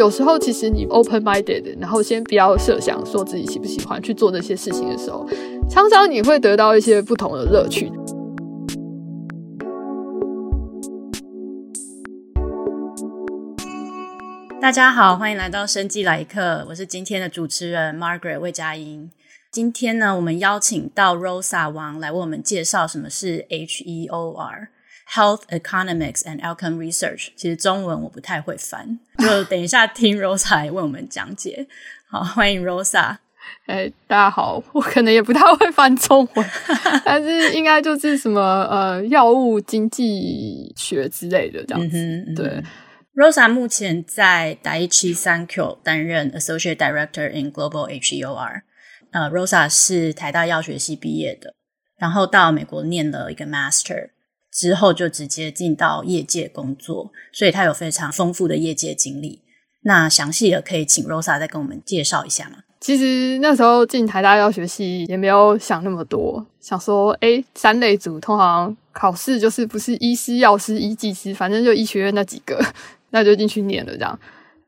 有时候其实你 open minded，然后先不要设想说自己喜不喜欢去做这些事情的时候，常常你会得到一些不同的乐趣。大家好，欢迎来到生技来客，我是今天的主持人 Margaret 魏佳音。今天呢，我们邀请到 Rosa 王来为我们介绍什么是 HEOR。Health Economics and Outcome Research，其实中文我不太会翻，就等一下听 Rosa 来为我们讲解。好，欢迎 Rosa。哎、欸，大家好，我可能也不太会翻中文，但是应该就是什么呃药物经济学之类的这样子。嗯嗯、对，Rosa 目前在 Daiichi Sankyo 担任 Associate Director in Global HEOR。呃，Rosa 是台大药学系毕业的，然后到美国念了一个 Master。之后就直接进到业界工作，所以他有非常丰富的业界经历。那详细的可以请 Rosa 再跟我们介绍一下吗？其实那时候进台大药学系也没有想那么多，想说，诶，三类组通常考试就是不是医师、药师、医技师，反正就医学院那几个，那就进去念了这样。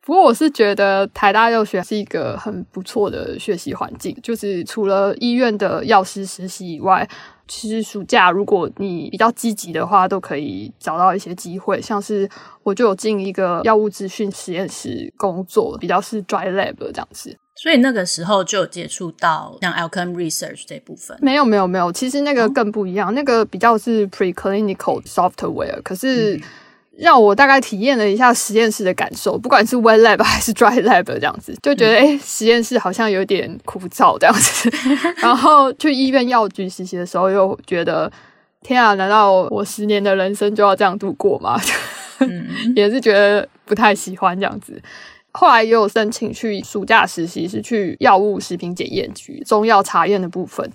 不过我是觉得台大药学是一个很不错的学习环境，就是除了医院的药师实习以外。其实暑假如果你比较积极的话，都可以找到一些机会。像是我就有进一个药物资讯实验室工作，比较是 dry lab 这样子。所以那个时候就有接触到像 outcome research 这部分。没有没有没有，其实那个更不一样，哦、那个比较是 preclinical software，可是。嗯让我大概体验了一下实验室的感受，不管是 wet lab 还是 dry lab 这样子，就觉得诶、欸、实验室好像有点枯燥这样子。然后去医院药局实习的时候，又觉得天啊，难道我十年的人生就要这样度过吗？也是觉得不太喜欢这样子。后来也有申请去暑假实习，是去药物食品检验局中药查验的部分。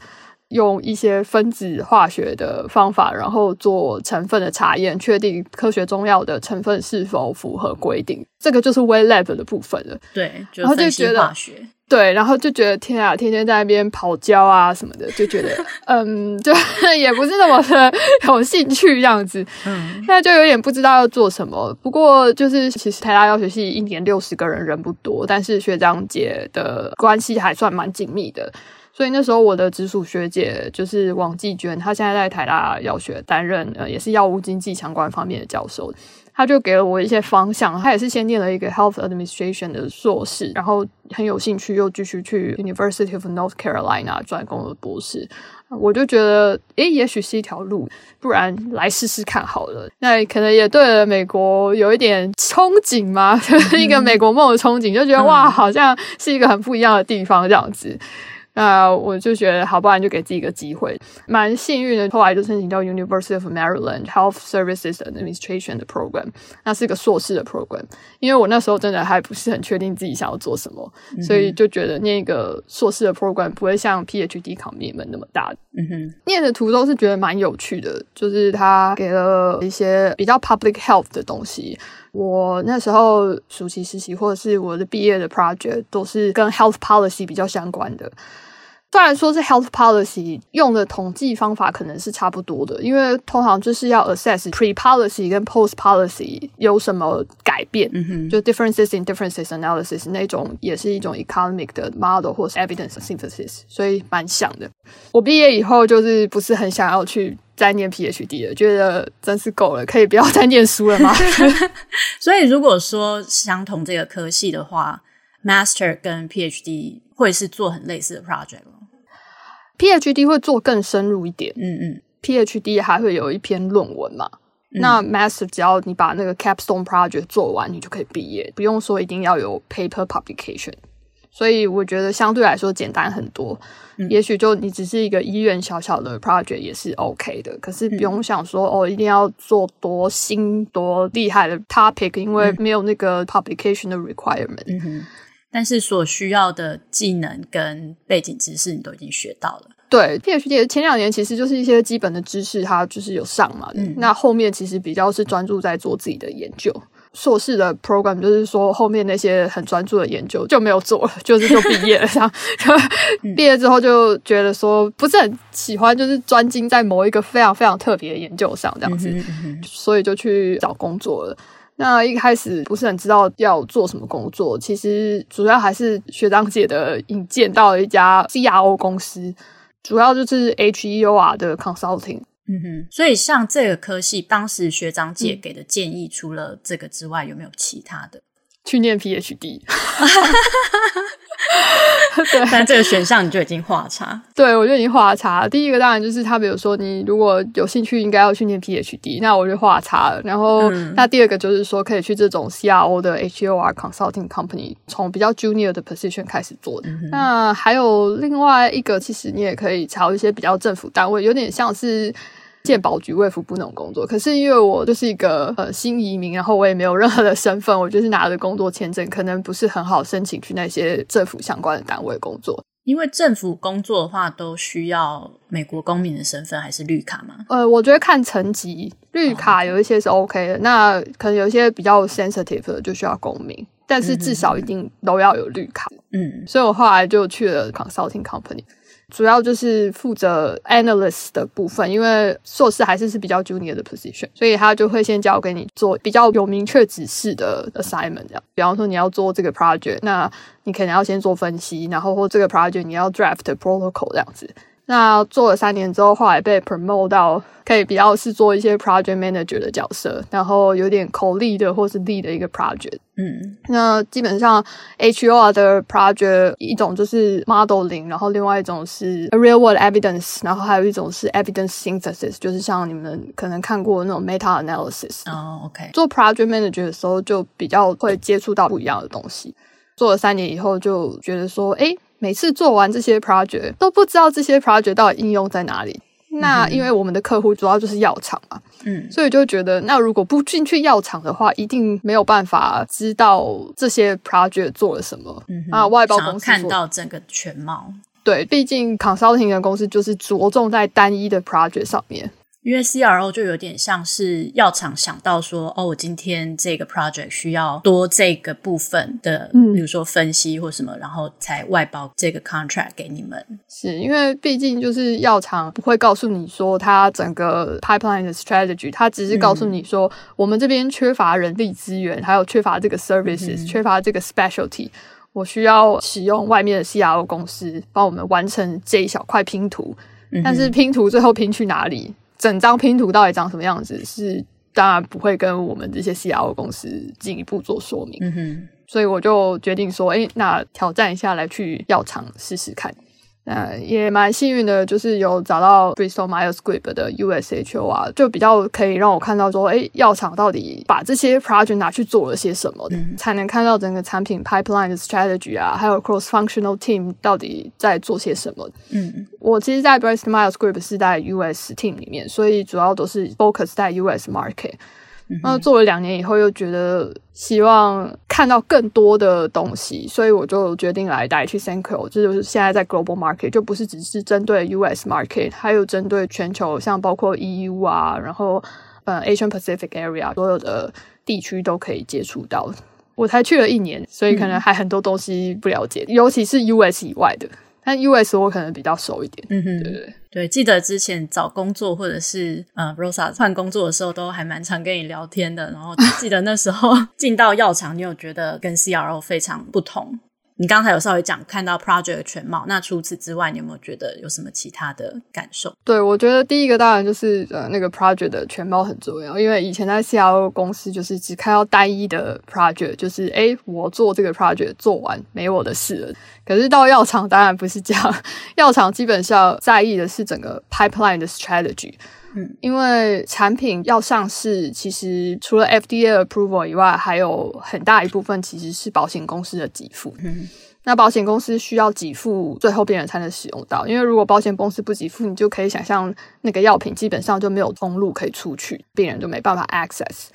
用一些分子化学的方法，然后做成分的查验，确定科学中药的成分是否符合规定。这个就是 wet lab 的部分了。对。然后就觉得，对，然后就觉得天啊，天天在那边跑焦啊什么的，就觉得 嗯，就 也不是那么的有兴趣这样子。嗯，现在就有点不知道要做什么。不过就是其实台大药学系一年六十个人，人不多，但是学长姐的关系还算蛮紧密的。所以那时候我的直属学姐就是王继娟，她现在在台大药学担任呃，也是药物经济相关方面的教授。她就给了我一些方向，她也是先念了一个 Health Administration 的硕士，然后很有兴趣又继续去 University of North Carolina 专攻了博士。我就觉得，诶，也许是一条路，不然来试试看好了。那可能也对了美国有一点憧憬嘛，就 是一个美国梦的憧憬，就觉得哇，好像是一个很不一样的地方这样子。那我就觉得，好，不然就给自己一个机会。蛮幸运的，后来就申请到 University of Maryland Health Services Administration 的 program，那是一个硕士的 program。因为我那时候真的还不是很确定自己想要做什么，嗯、所以就觉得念一个硕士的 program 不会像 PhD commitment 那么大。嗯哼，念的途中是觉得蛮有趣的，就是他给了一些比较 public health 的东西。我那时候暑期实习或者是我的毕业的 project 都是跟 health policy 比较相关的。虽然说是 health policy 用的统计方法可能是差不多的，因为通常就是要 assess pre policy 跟 post policy 有什么改变，嗯哼，就 differences in differences analysis 那种也是一种 economic 的 model 或是 evidence synthesis，所以蛮像的。我毕业以后就是不是很想要去再念 PhD 了，觉得真是够了，可以不要再念书了吗？所以如果说相同这个科系的话，master 跟 PhD 会是做很类似的 project 吗？PhD 会做更深入一点，嗯嗯，PhD 还会有一篇论文嘛。嗯、那 Master 只要你把那个 Capstone Project 做完，你就可以毕业，不用说一定要有 Paper Publication。所以我觉得相对来说简单很多。嗯、也许就你只是一个医院小小的 Project 也是 OK 的，可是不用想说、嗯、哦，一定要做多新多厉害的 Topic，因为没有那个 Publication 的 Requirement。但是所需要的技能跟背景知识，你都已经学到了。对，PhD 前两年其实就是一些基本的知识，它就是有上嘛。嗯，那后面其实比较是专注在做自己的研究。硕士的 program 就是说，后面那些很专注的研究就没有做了，就是就毕业了。这样，毕业之后就觉得说不是很喜欢，就是专精在某一个非常非常特别的研究上这样子，嗯哼嗯哼，所以就去找工作了。那一开始不是很知道要做什么工作，其实主要还是学长姐的引荐到了一家 CRO 公司，主要就是 HEOR 的 consulting。嗯哼，所以像这个科系，当时学长姐给的建议，除了这个之外，有没有其他的？去念 PhD。对，但这个选项你就已经画叉。对，我就已经画叉了。第一个当然就是他，比如说你如果有兴趣，应该要去念 PhD，那我就画叉了。然后，嗯、那第二个就是说，可以去这种 CRO 的 HEOR consulting company，从比较 junior 的 position 开始做的。嗯、那还有另外一个，其实你也可以朝一些比较政府单位，有点像是。健保局、卫福部那种工作，可是因为我就是一个呃新移民，然后我也没有任何的身份，我就是拿着工作签证，可能不是很好申请去那些政府相关的单位工作。因为政府工作的话，都需要美国公民的身份还是绿卡吗？呃，我觉得看层级，绿卡有一些是 OK 的，哦、那可能有一些比较 sensitive 的就需要公民，但是至少一定都要有绿卡。嗯，所以我后来就去了 consulting company。主要就是负责 analyst 的部分，因为硕士还是是比较 junior 的 position，所以他就会先交给你做比较有明确指示的 assignment，这样。比方说你要做这个 project，那你可能要先做分析，然后或这个 project 你要 draft protocol 这样子。那做了三年之后，后来被 promote 到可以比较是做一些 project manager 的角色，然后有点 co-lead 的或是 lead 的一个 project。嗯，那基本上 HEOR 的 project 一种就是 modeling，然后另外一种是 real world evidence，然后还有一种是 evidence synthesis，就是像你们可能看过的那种 meta analysis。哦，OK。做 project manager 的时候就比较会接触到不一样的东西。做了三年以后，就觉得说，诶。每次做完这些 project 都不知道这些 project 到底应用在哪里。那因为我们的客户主要就是药厂嘛，嗯，所以就觉得那如果不进去药厂的话，一定没有办法知道这些 project 做了什么。嗯哼，啊，外包公司看到整个全貌。对，毕竟 consulting 的公司就是着重在单一的 project 上面。因为 CRO 就有点像是药厂想到说，哦，我今天这个 project 需要多这个部分的，嗯，比如说分析或什么，然后才外包这个 contract 给你们。是因为毕竟就是药厂不会告诉你说它整个 pipeline 的 strategy，它只是告诉你说，嗯，我们这边缺乏人力资源，还有缺乏这个 services，嗯，缺乏这个 specialty，我需要使用外面的 CRO 公司帮我们完成这一小块拼图，嗯，但是拼图最后拼去哪里？整张拼图到底长什么样子，是当然不会跟我们这些 CRO 公司进一步做说明。嗯哼，所以我就决定说，诶，那挑战一下来去药厂试试看。呃，也蛮幸运的，就是有找到 Bristol Myers Squibb 的 USHO 啊，就比较可以让我看到说，诶，药厂到底把这些 project 拿去做了些什么，嗯、才能看到整个产品 pipeline 的 strategy 啊，还有 cross functional team 到底在做些什么。嗯，我其实，在 Bristol Myers Squibb 是在 US team 里面，所以主要都是 focus 在 US market。那做了两年以后，又觉得希望看到更多的东西，所以我就决定来带去 Senko，这就是现在在 Global Market，就不是只是针对 US Market，还有针对全球，像包括 EU 啊，然后呃 Asian Pacific Area 所有的地区都可以接触到。我才去了一年，所以可能还很多东西不了解，尤其是 US 以外的。但 US 我可能比较熟一点，嗯哼，对对对，记得之前找工作或者是呃 Rosa 换工作的时候，都还蛮常跟你聊天的。然后记得那时候进到药厂，你有觉得跟 CRO 非常不同？你刚才有稍微讲看到 project 的全貌，那除此之外，你有没有觉得有什么其他的感受？对，我觉得第一个当然就是呃那个 project 的全貌很重要，因为以前在 CRO 公司就是只看到单一的 project，就是诶我做这个 project 做完没我的事了。可是到药厂当然不是这样，药厂基本上在意的是整个 pipeline 的 strategy。嗯，因为产品要上市，其实除了 FDA approval 以外，还有很大一部分其实是保险公司的给付。嗯，那保险公司需要给付，最后病人才能使用到。因为如果保险公司不给付，你就可以想象那个药品基本上就没有通路可以出去，病人就没办法 access。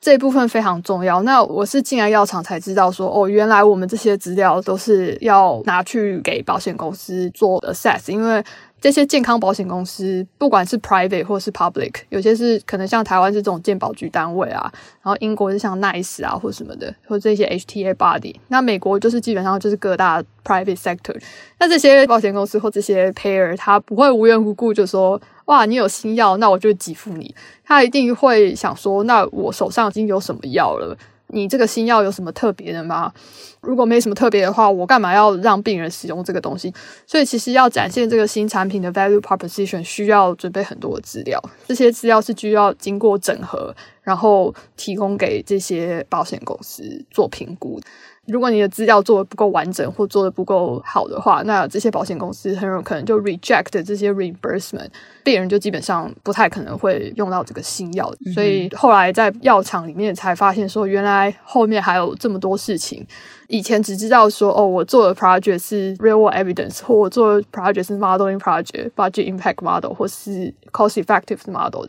这一部分非常重要。那我是进来药厂才知道说，哦，原来我们这些资料都是要拿去给保险公司做 assess，因为。这些健康保险公司，不管是 private 或是 public，有些是可能像台湾是这种健保局单位啊，然后英国是像 NICE 啊或什么的，或这些 HTA body。那美国就是基本上就是各大 private sector。那这些保险公司或这些 payer，他不会无缘无故就说，哇，你有新药，那我就给付你。他一定会想说，那我手上已经有什么药了。你这个新药有什么特别的吗？如果没什么特别的话，我干嘛要让病人使用这个东西？所以其实要展现这个新产品的 value proposition，需要准备很多的资料。这些资料是需要经过整合，然后提供给这些保险公司做评估。如果你的资料做的不够完整或做的不够好的话，那这些保险公司很有可能就 reject 这些 reimbursement，病人就基本上不太可能会用到这个新药。嗯、所以后来在药厂里面才发现说，原来后面还有这么多事情。以前只知道说，哦，我做的 project 是 real world evidence，或我做的 project 是 modeling project、budget impact model，或是 cost effective model，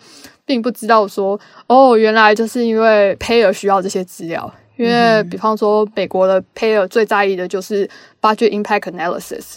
并不知道说，哦，原来就是因为 payer 需要这些资料。因为，比方说，美国的 payer 最在意的就是 budget impact analysis，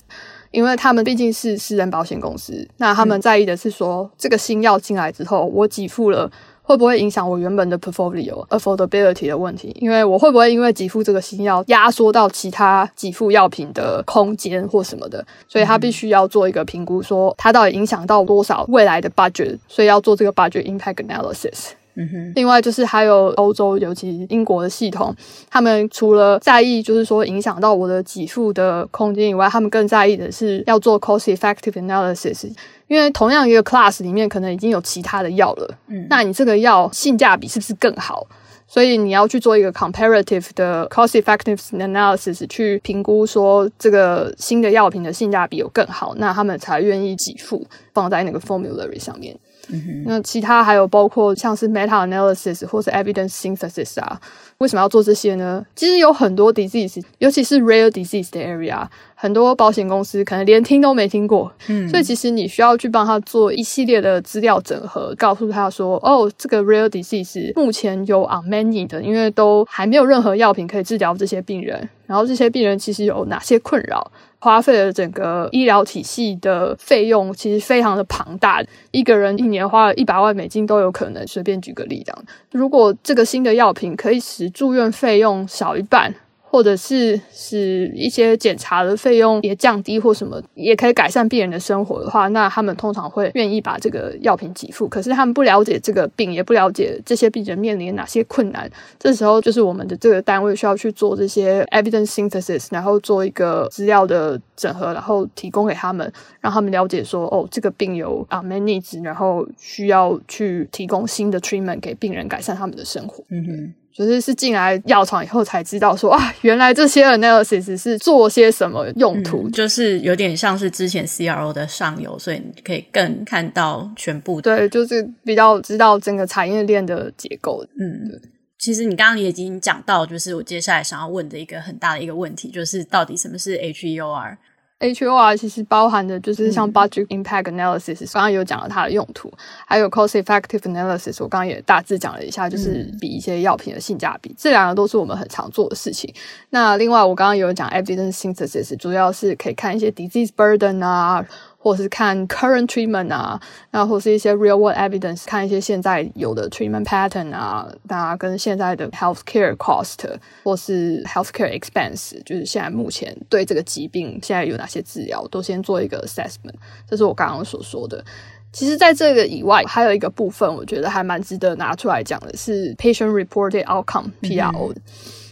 因为他们毕竟是私人保险公司，那他们在意的是说，这个新药进来之后，我给付了，会不会影响我原本的 portfolio affordability 的问题？因为我会不会因为给付这个新药，压缩到其他给付药品的空间或什么的？所以他必须要做一个评估，说它到底影响到多少未来的 budget，所以要做这个 budget impact analysis。嗯哼，另外就是还有欧洲，尤其英国的系统，他们除了在意就是说影响到我的给付的空间以外，他们更在意的是要做 cost effective analysis，因为同样一个 class 里面可能已经有其他的药了，嗯，那你这个药性价比是不是更好？所以你要去做一个 comparative 的 cost effective analysis 去评估说这个新的药品的性价比有更好，那他们才愿意给付放在那个 formulary 上面。嗯，那其他还有包括像是 meta analysis 或是 evidence synthesis 啊，为什么要做这些呢？其实有很多 disease，尤其是 rare disease 的 area，很多保险公司可能连听都没听过，嗯，所以其实你需要去帮他做一系列的资料整合，告诉他说，哦，这个 rare disease 目前有 unmet need 的，因为都还没有任何药品可以治疗这些病人，然后这些病人其实有哪些困扰？花费了整个医疗体系的费用，其实非常的庞大，一个人一年花了一百万美金都有可能。随便举个例，这样，如果这个新的药品可以使住院费用少一半。或者是使一些检查的费用也降低，或什么也可以改善病人的生活的话，那他们通常会愿意把这个药品给付。可是他们不了解这个病，也不了解这些病人面临哪些困难。这时候就是我们的这个单位需要去做这些 evidence synthesis，然后做一个资料的整合，然后提供给他们，让他们了解说，哦，这个病有 unmet needs，然后需要去提供新的 treatment 给病人，改善他们的生活。嗯哼。就是是进来药厂以后才知道说啊，原来这些 analysis 是做些什么用途，嗯，就是有点像是之前 CRO 的上游，所以你可以更看到全部的。对，就是比较知道整个产业链的结构。嗯，对。其实你刚刚也已经讲到，就是我接下来想要问的一个很大的一个问题，就是到底什么是 HEOR？HEOR 其实包含的就是像 budget impact analysis，刚刚有讲了它的用途，还有 cost effective analysis，我刚刚也大致讲了一下，就是比一些药品的性价比，这两个都是我们很常做的事情。那另外我刚刚有讲 evidence synthesis，主要是可以看一些 disease burden 啊。或是看 current treatment 啊，那或是一些 real world evidence，看一些现在有的 treatment pattern 啊，那跟现在的 healthcare cost 或是 healthcare expense，就是现在目前对这个疾病现在有哪些治疗，都先做一个 assessment。这是我刚刚所说的。其实，在这个以外，还有一个部分，我觉得还蛮值得拿出来讲的是 patient reported outcome（PRO）。嗯。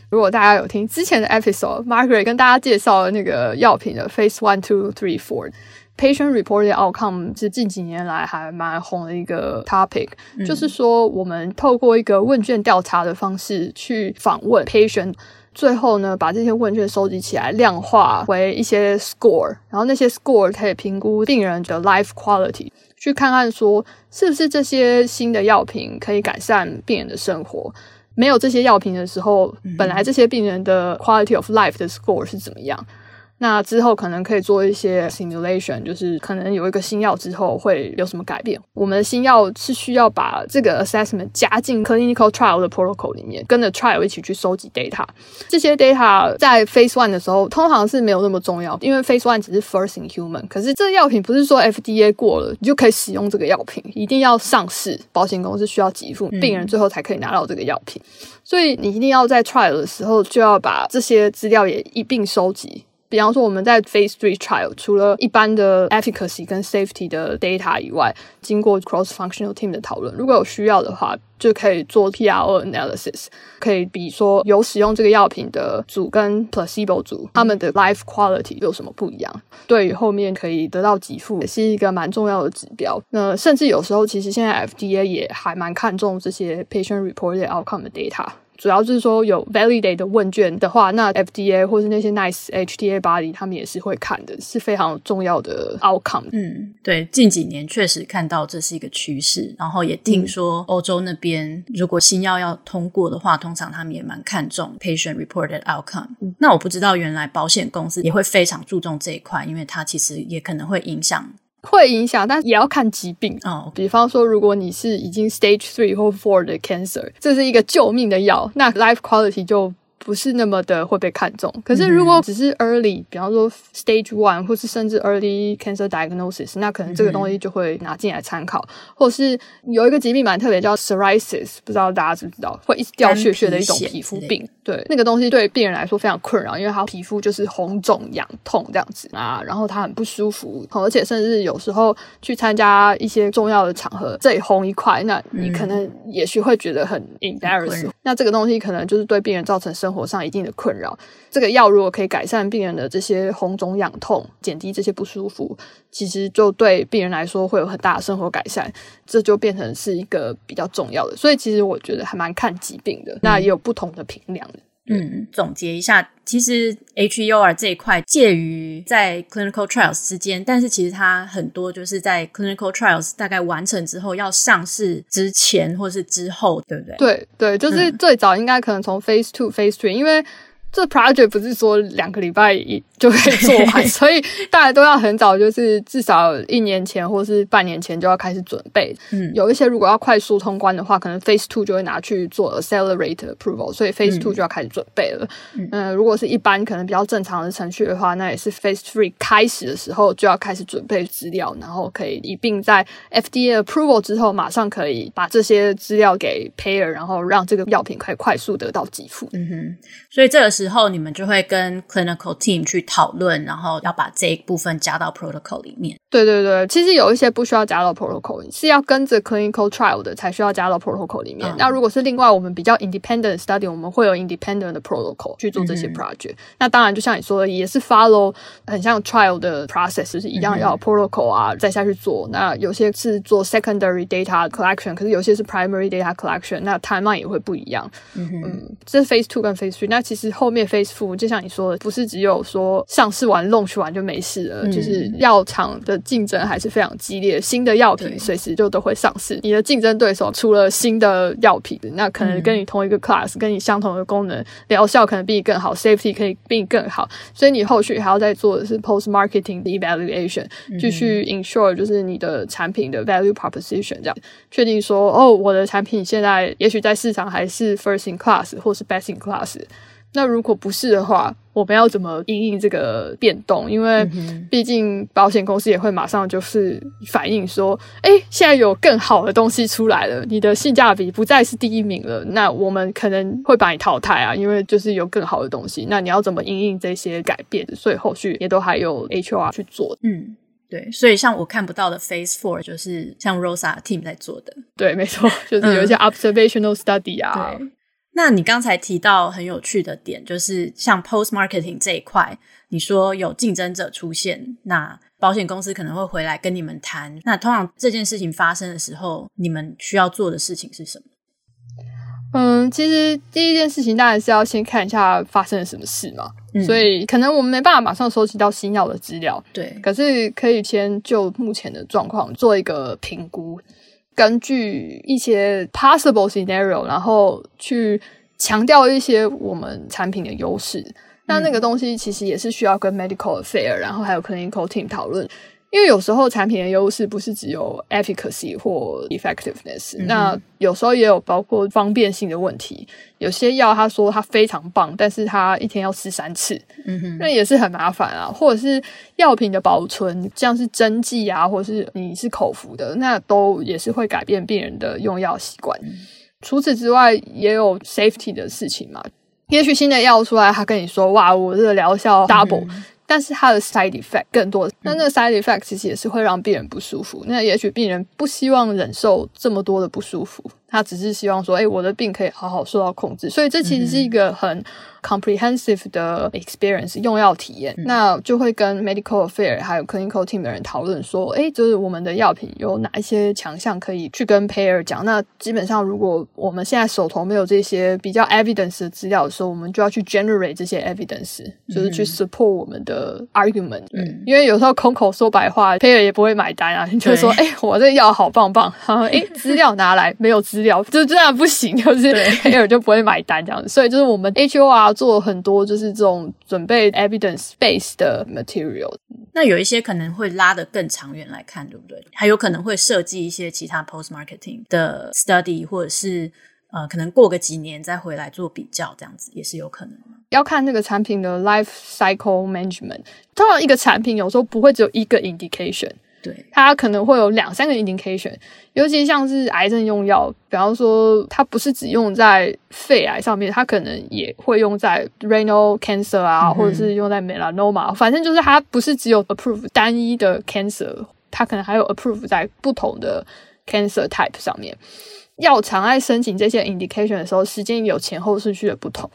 如果大家有听之前的 episode，Margaret 跟大家介绍了那个药品的 phase one, two, three, four。Patient-reported outcome 是近几年来还蛮红的一个 topic，嗯，就是说我们透过一个问卷调查的方式去访问 patient，最后呢把这些问卷收集起来量化为一些 score，然后那些 score 可以评估病人的 life quality，去看看说是不是这些新的药品可以改善病人的生活。没有这些药品的时候，本来这些病人的 quality of life 的 score 是怎么样？那之后可能可以做一些 simulation，就是可能有一个新药之后会有什么改变。我们的新药是需要把这个 assessment 加进 clinical trial 的 protocol 里面，跟着 trial 一起去收集 data。这些 data 在 phase one 的时候通常是没有那么重要，因为 phase one 只是 first in human。可是这个药品不是说 FDA 过了你就可以使用这个药品，一定要上市，保险公司需要给付，病人最后才可以拿到这个药品。所以你一定要在 trial 的时候就要把这些资料也一并收集。比方说，我们在 Phase Three Trial 除了一般的 efficacy 跟 safety 的 data 以外，经过 cross-functional team 的讨论，如果有需要的话，就可以做 PRO analysis，可以比说有使用这个药品的组跟 placebo 组，他们的 life quality 有什么不一样？对于后面可以得到给付，也是一个蛮重要的指标。那甚至有时候，其实现在 FDA 也还蛮看重这些 patient reported outcome 的 data。主要就是说有 validate 的问卷的话，那 FDA 或是那些 NICE HTA body 他们也是会看的，是非常重要的 outcome。嗯，对，近几年确实看到这是一个趋势，然后也听说欧洲那边如果新药要通过的话，通常他们也蛮看重 patient reported outcome。嗯，那我不知道原来保险公司也会非常注重这一块，因为它其实也可能会影响。会影响，但也要看疾病哦。Oh. 比方说，如果你是已经 stage three 或 four 的 cancer，这是一个救命的药，那 life quality 就。不是那么的会被看重，可是如果只是 early，比方说 stage one，或是甚至 early cancer diagnosis，那可能这个东西就会拿进来参考，嗯、或是有一个疾病蛮特别叫 psoriasis，不知道大家知不知道，会一直掉屑屑的一种皮肤病。对，那个东西对病人来说非常困扰，因为他皮肤就是红肿痒痛这样子啊，然后他很不舒服，而且甚至有时候去参加一些重要的场合，这里红一块，那你可能也许会觉得很 embarrassing。那这个东西可能就是对病人造成生活上一定的困扰。这个药如果可以改善病人的这些红肿痒痛，减低这些不舒服，其实就对病人来说会有很大的生活改善。这就变成是一个比较重要的。所以其实我觉得还蛮看疾病的，那也有不同的评量的。嗯，总结一下，其实 HEOR 这一块介于在 clinical trials 之间，但是其实它很多就是在 clinical trials 大概完成之后要上市之前或是之后，对不对？对对，就是最早应该可能从 phase two、phase three，因为这 project 不是说两个礼拜一。就可以做完，所以大家都要很早，就是至少一年前或是半年前就要开始准备。嗯，有一些如果要快速通关的话，可能 Phase Two 就会拿去做 Accelerated Approval，所以 Phase Two 就要开始准备了。嗯，呃，如果是一般可能比较正常的程序的话，那也是 Phase Three 开始的时候就要开始准备资料，然后可以一并在 FDA Approval 之后，马上可以把这些资料给 Payer，然后让这个药品可以快速得到给付。嗯哼，所以这个时候你们就会跟 Clinical Team 去。讨论，然后要把这一部分加到 protocol 里面。对对对，其实有一些不需要加到 protocol，是要跟着 clinical trial 的才需要加到 protocol 里面。嗯、那如果是另外我们比较 independent study，我们会有 independent 的 protocol 去做这些 project。嗯、那当然，就像你说的，也是 follow 很像 trial 的 process，就是一样要 protocol 啊，嗯、再下去做。那有些是做 secondary data collection，可是有些是 primary data collection，那 timeline 也会不一样。嗯这是 phase two 跟 phase three。那其实后面 phase four 就像你说的，不是只有说上市完 launch 完就没事了，嗯、就是药厂的竞争还是非常激烈，新的药品随时就都会上市。你的竞争对手除了新的药品，那可能跟你同一个 class，、嗯、跟你相同的功能，疗效可能比你更好，safety 可以比你更好，所以你后续还要再做的是 post marketing 的 evaluation，继续 ensure 就是你的产品的 value proposition，这样确定说哦，我的产品现在也许在市场还是 first in class 或是 best in class。那如果不是的话，我们要怎么应应这个变动？因为毕竟保险公司也会马上就是反映说，哎，现在有更好的东西出来了，你的性价比不再是第一名了，那我们可能会把你淘汰啊，因为就是有更好的东西。那你要怎么应应这些改变？所以后续也都还有 HR 去做。嗯，对，所以像我看不到的 Phase Four 就是像 Rosa team 在做的。对，没错，就是有一些 observational study 啊。嗯那你刚才提到很有趣的点，就是像 post marketing 这一块，你说有竞争者出现，那保险公司可能会回来跟你们谈。那通常这件事情发生的时候，你们需要做的事情是什么？嗯，其实第一件事情当然是要先看一下发生了什么事嘛。嗯，所以可能我们没办法马上收集到新药的资料，对，可是可以先就目前的状况做一个评估。根据一些 possible scenario，然后去强调一些我们产品的优势。那那个东西其实也是需要跟 medical affair，然后还有 clinical team 讨论。因为有时候产品的优势不是只有 efficacy 或 effectiveness，嗯、那有时候也有包括方便性的问题。有些药他说它非常棒，但是他一天要吃三次，嗯哼，那也是很麻烦啊。或者是药品的保存，像是针剂啊，或者是你是口服的，那都也是会改变病人的用药习惯。嗯、除此之外，也有 safety 的事情嘛。也许新的药出来，他跟你说哇，我这个疗效 double。嗯但是它的 side effect 更多，那那个 side effect 其实也是会让病人不舒服。那也许病人不希望忍受这么多的不舒服，他只是希望说，哎，我的病可以好好受到控制。所以这其实是一个很 comprehensive 的 experience 用药体验，嗯、那就会跟 medical affair 还有 clinical team 的人讨论说，哎，就是我们的药品有哪一些强项可以去跟 payer 讲。那基本上，如果我们现在手头没有这些比较 evidence 的资料的时候，我们就要去 generate 这些 evidence，就是去 support 我们的 argument。嗯，因为有时候空口说白话，payer 也不会买单啊。你就说，哎，我这个药好棒棒，然后哎，资料拿来，没有资料，就这样不行，就是 payer 就不会买单这样子。所以就是我们 HOR。做很多就是这种准备 evidence base 的 material，那有一些可能会拉得更长远来看，对不对？还有可能会设计一些其他 post marketing 的 study，或者是呃，可能过个几年再回来做比较，这样子也是有可能的。要看那个产品的 life cycle management，通常一个产品有时候不会只有一个 indication。对，它可能会有两三个 indication，尤其像是癌症用药，比方说它不是只用在肺癌上面，它可能也会用在 renal cancer 啊，嗯、或者是用在 melanoma，反正就是它不是只有 approve 单一的 cancer，它可能还有 approve 在不同的 cancer type 上面。药厂在申请这些 indication 的时候，时间有前后顺序的不同。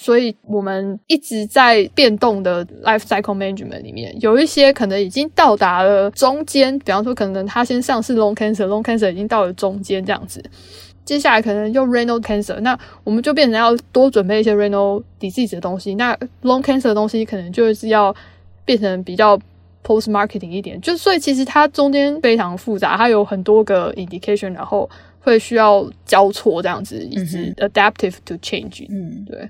所以我们一直在变动的 life cycle management 里面，有一些可能已经到达了中间，比方说可能他先上市 lung cancer，lung cancer 已经到了中间这样子，接下来可能用 renal cancer，那我们就变成要多准备一些 renal disease 的东西，那 long cancer 的东西可能就是要变成比较 post marketing 一点，就所以其实它中间非常复杂，它有很多个 indication，然后会需要交错这样子，一直 adaptive to change，嗯，对。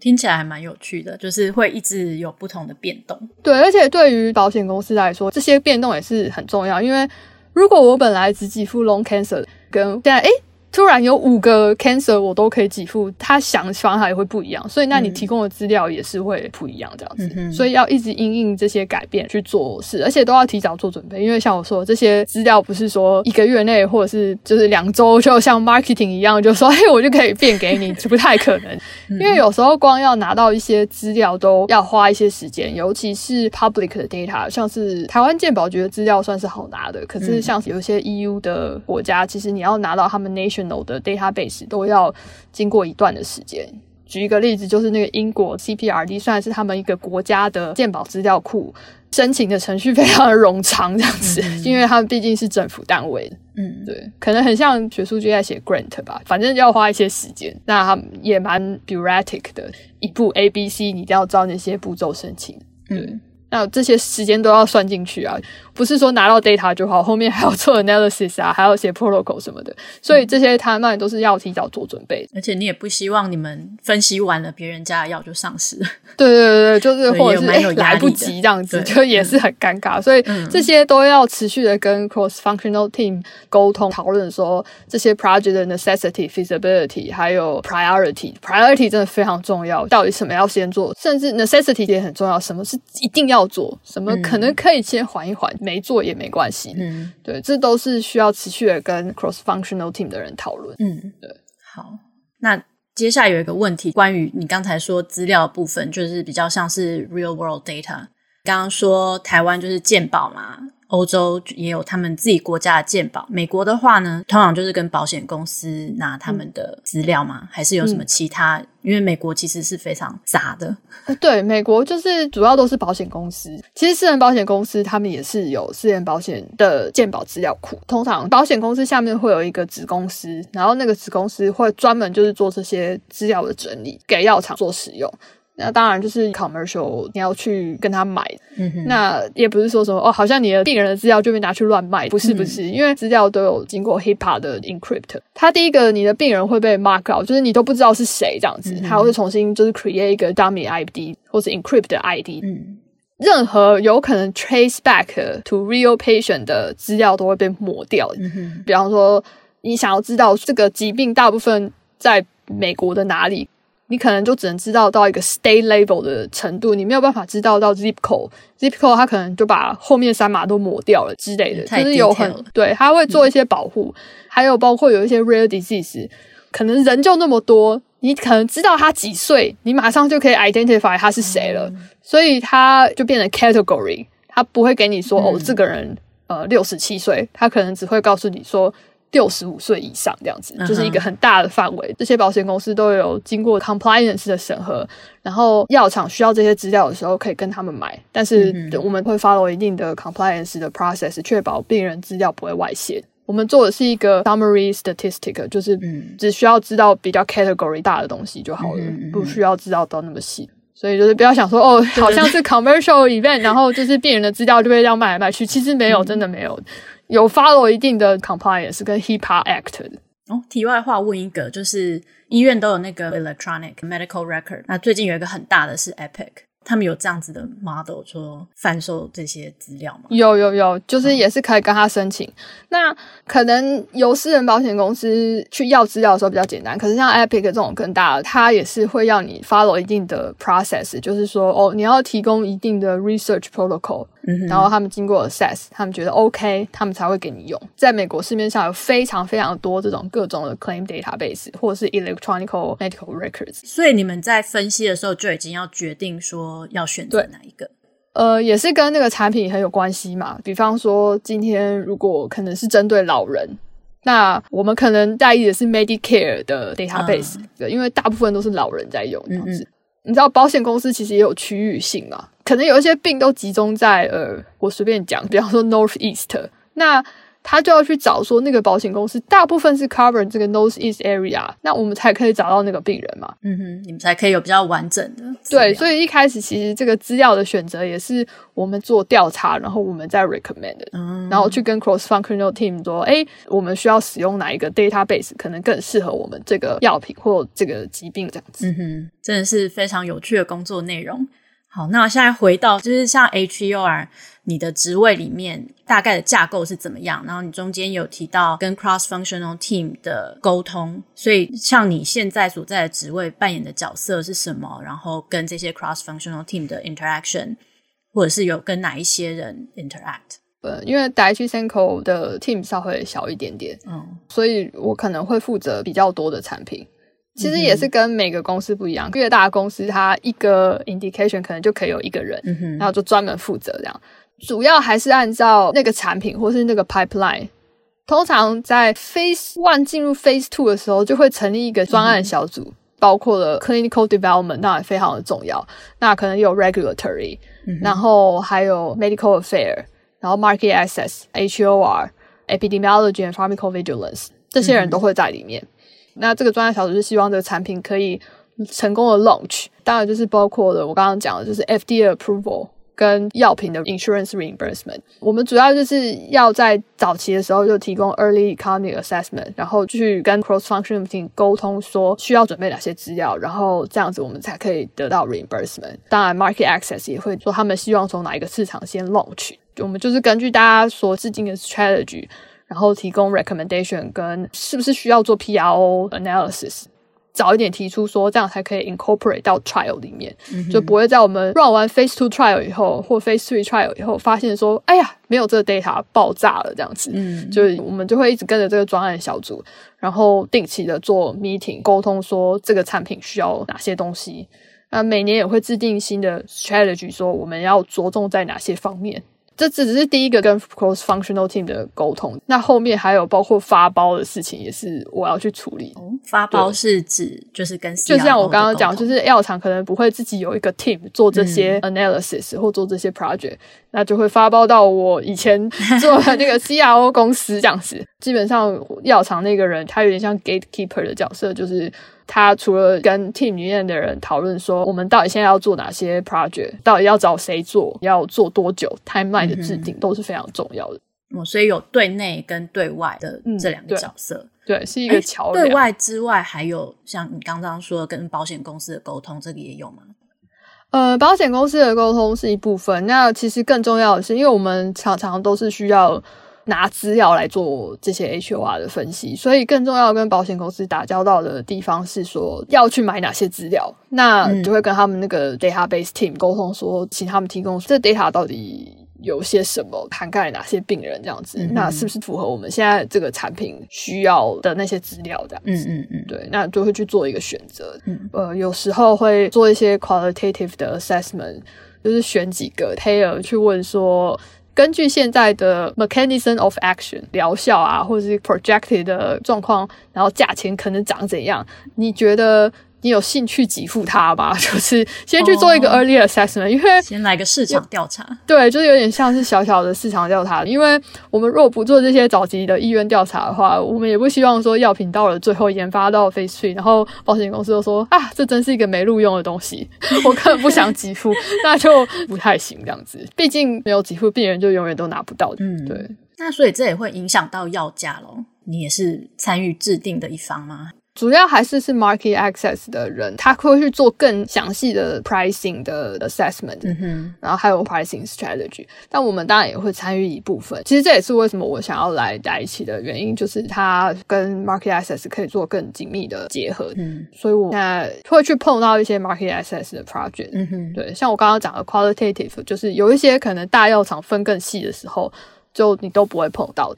听起来还蛮有趣的，就是会一直有不同的变动。对，而且对于保险公司来说，这些变动也是很重要。因为如果我本来只给付 long cancer，跟现在诶突然有五个 cancer 我都可以给付，他想方法也会不一样，所以那你提供的资料也是会不一样这样子，嗯、所以要一直因应这些改变去做事，而且都要提早做准备，因为像我说的这些资料不是说一个月内或者是就是两周就像 marketing 一样，就说嘿我就可以变给你，不太可能，因为有时候光要拿到一些资料都要花一些时间，尤其是 public 的 data，像是台湾健保局的资料算是好拿的，可是像有些 EU 的国家，其实你要拿到他们 nation 的 database 都要经过一段的时间。举一个例子，就是那个英国 CPRD，算是他们一个国家的鉴保资料库，申请的程序非常的冗长，这样子，嗯、因为他们毕竟是政府单位。嗯，对，可能很像学术界在写 grant 吧，反正要花一些时间。那他们也蛮 bureaucratic 的，一步 A、B、C，你一定要照那些步骤申请。对。嗯那这些时间都要算进去啊，不是说拿到 data 就好，后面还要做 analysis 啊，还要写 protocol 什么的，所以这些他们都是要提早做准备。而且你也不希望你们分析完了别人家的药就上市。对对对对，就是或者是哎来不及这样子，就也是很尴尬。所以这些都要持续的跟 cross functional team 沟通讨论，说这些 project 的 necessity、feasibility 还有 priority。priority 真的非常重要，到底什么要先做，甚至 necessity 也很重要，什么是一定要。做什么可能可以先缓一缓，嗯、没做也没关系。嗯，对，这都是需要持续的跟 cross functional team 的人讨论。嗯，对。好，那接下来有一个问题，关于你刚才说资料部分，就是比较像是 real world data。刚刚说台湾就是健保嘛。欧洲也有他们自己国家的健保，美国的话呢，通常就是跟保险公司拿他们的资料嘛，嗯、还是有什么其他？嗯、因为美国其实是非常杂的。对，美国就是主要都是保险公司，其实私人保险公司他们也是有私人保险的健保资料库。通常保险公司下面会有一个子公司，然后那个子公司会专门就是做这些资料的整理，给药厂做使用。那当然就是 commercial，你要去跟他买。嗯哼，那也不是说什么哦，好像你的病人的资料就被拿去乱卖，不是不是，嗯、因为资料都有经过 HIPAA 的 encrypt。它第一个，你的病人会被 mark out，就是你都不知道是谁这样子，他、嗯、会重新就是 create 一个 dummy ID 或是 encrypt 的 ID。嗯，任何有可能 trace back to real patient 的资料都会被抹掉。嗯哼，比方说你想要知道这个疾病大部分在美国的哪里。你可能就只能知道到一个 state level 的程度，你没有办法知道到 zip code，zip code 它可能就把后面三码都抹掉了之类的，就是有很对，它会做一些保护，嗯、还有包括有一些 rare disease，可能人就那么多，你可能知道他几岁，你马上就可以 identify 他是谁了，嗯、所以他就变成 category，他不会给你说、嗯、哦，这个人呃六十七岁，他可能只会告诉你说。六十五岁以上这样子，就是一个很大的范围。Uh. 这些保险公司都有经过 compliance 的审核，然后药厂需要这些资料的时候，可以跟他们买。但是我们会 follow 一定的 compliance 的 process，确保病人资料不会外泄。我们做的是一个 summary statistic，就是只需要知道比较 category 大的东西就好了，不需要知道到那么细。所以就是不要想说哦，好像是 commercial event，然后就是病人的资料就被这样卖来卖去，其实没有，真的没有。有 follow 一定的 compliance 跟 HIPAA Act 的。哦，题外话问一个，就是医院都有那个 electronic medical record，那最近有一个很大的是 Epic。他们有这样子的 model 说贩售这些资料吗？有有有，就是也是可以跟他申请。嗯、那可能由私人保险公司去要资料的时候比较简单，可是像 Epic 这种更大的，它也是会要你 follow 一定的 process，就是说哦，你要提供一定的 research protocol，嗯哼，然后他们经过 assess，他们觉得 OK，他们才会给你用。在美国市面上有非常非常多这种各种的 claim database 或者是 electronic medical records，所以你们在分析的时候就已经要决定说。要选择哪一个？呃，也是跟那个产品很有关系嘛。比方说，今天如果可能是针对老人，那我们可能在意的是 Medicare 的 database，、嗯、因为大部分都是老人在用这样子。嗯嗯，你知道，保险公司其实也有区域性嘛，可能有一些病都集中在呃，我随便讲，比方说 Northeast，那。他就要去找说那个保险公司大部分是 cover 这个 Northeast area，那我们才可以找到那个病人嘛。嗯哼，你们才可以有比较完整的。对，所以一开始其实这个资料的选择也是我们做调查，然后我们再 recommend，嗯，然后去跟 cross functional team 说，哎，我们需要使用哪一个 database，可能更适合我们这个药品或这个疾病这样子。嗯哼，真的是非常有趣的工作内容。好，那我现在回到就是像 HEOR，你的职位里面大概的架构是怎么样？然后你中间有提到跟 cross functional team 的沟通，所以像你现在所在的职位扮演的角色是什么？然后跟这些 cross functional team 的 interaction，或者是有跟哪一些人 interact？呃，因为 Daiichi Sankyo 的 team 稍微小一点点，嗯，所以我可能会负责比较多的产品。其实也是跟每个公司不一样，越大的公司，它一个 indication 可能就可以有一个人，嗯、然后就专门负责这样。主要还是按照那个产品或是那个 pipeline。通常在 phase one 进入 phase two 的时候，就会成立一个专案小组，嗯、包括了 clinical development，那也非常的重要。那可能有 regulatory，、嗯、然后还有 medical affair，然后 market access，HEOR、epidemiology and pharmacovigilance，这些人都会在里面。那这个专案小组是希望这个产品可以成功的 launch，当然就是包括了我刚刚讲的，就是 FDA approval 跟药品的 insurance reimbursement。我们主要就是要在早期的时候就提供 early economy assessment，然后去跟 cross function team 沟通说需要准备哪些资料，然后这样子我们才可以得到 reimbursement。当然 market access 也会说他们希望从哪一个市场先 launch，我们就是根据大家所制定的 strategy。然后提供 recommendation 跟是不是需要做 PRO analysis，早一点提出说这样才可以 incorporate 到 trial 里面，嗯、就不会在我们 run 完 phase two trial 以后或 phase three trial 以后发现说，哎呀，没有这个 data 爆炸了这样子。嗯，就我们就会一直跟着这个专案小组，然后定期的做 meeting 沟通，说这个产品需要哪些东西。那每年也会制定新的 strategy，说我们要着重在哪些方面。这只是第一个跟 cross functional team 的沟通，那后面还有包括发包的事情，也是我要去处理。哦、发包是指就是跟就像我刚刚讲，就是药厂可能不会自己有一个 team 做这些 analysis、嗯、或做这些 project，那就会发包到我以前做的那个 CRO 公司这样子。基本上药厂那个人他有点像 gatekeeper 的角色，就是他除了跟 team 里面的人讨论说，我们到底现在要做哪些 project，到底要找谁做，要做多久，timeline 的制定都是非常重要的。哦，所以有对内跟对外的这两个角色，嗯对，对，是一个桥梁。对外之外，还有像你刚刚说的跟保险公司的沟通，这个也有吗？呃，保险公司的沟通是一部分，那其实更重要的是，因为我们常常都是需要拿资料来做这些 HOR 的分析，所以更重要跟保险公司打交道的地方是说要去买哪些资料，那就会跟他们那个 database team 沟通说，请他们提供这 data 到底。有些什么涵盖哪些病人这样子，嗯嗯，那是不是符合我们现在这个产品需要的那些资料这样子？嗯嗯嗯，对，那就会去做一个选择。嗯，呃，有时候会做一些 qualitative 的 assessment，就是选几个 payer 去问说，根据现在的 mechanism of action 疗效啊，或者是 projected 的状况，然后价钱可能涨怎样？你觉得？你有兴趣给付他吧？就是先去做一个 early assessment，、oh, 因为先来个市场调查。对，就是有点像是小小的市场调查。因为我们如果不做这些早期的意愿调查的话，我们也不希望说药品到了最后研发到 phase three，然后保险公司就说啊，这真是一个没录用的东西，我根本不想给付，那就不太行这样子。毕竟没有给付，病人就永远都拿不到。嗯，对。那所以这也会影响到药价咯。你也是参与制定的一方吗？主要还是是 market access 的人，他会去做更详细的 pricing 的 assessment，嗯哼，然后还有 pricing strategy。但我们当然也会参与一部分。其实这也是为什么我想要来在一起的原因，就是它跟 market access 可以做更紧密的结合。嗯，所以我现在会去碰到一些 market access 的 project。嗯哼，对，像我刚刚讲的 qualitative，就是有一些可能大药厂分更细的时候，就你都不会碰到。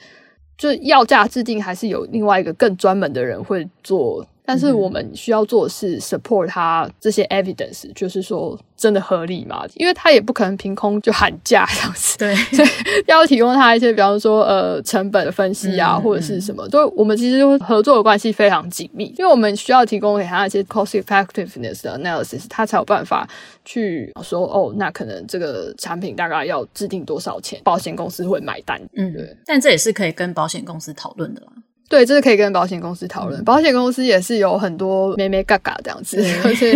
就药价制定还是有另外一个更专门的人会做。但是我们需要做的是 support 他这些 evidence，就是说真的合理嘛？因为他也不可能凭空就喊价这样子，对，所以要提供他一些，比方说呃成本的分析啊，嗯、或者是什么，就我们其实合作的关系非常紧密，因为我们需要提供给他一些 cost effectiveness 的 analysis，他才有办法去说哦，那可能这个产品大概要制定多少钱，保险公司会买单，嗯，对。但这也是可以跟保险公司讨论的啦。对，这是可以跟保险公司讨论。保险公司也是有很多咩咩嘎嘎这样子，而且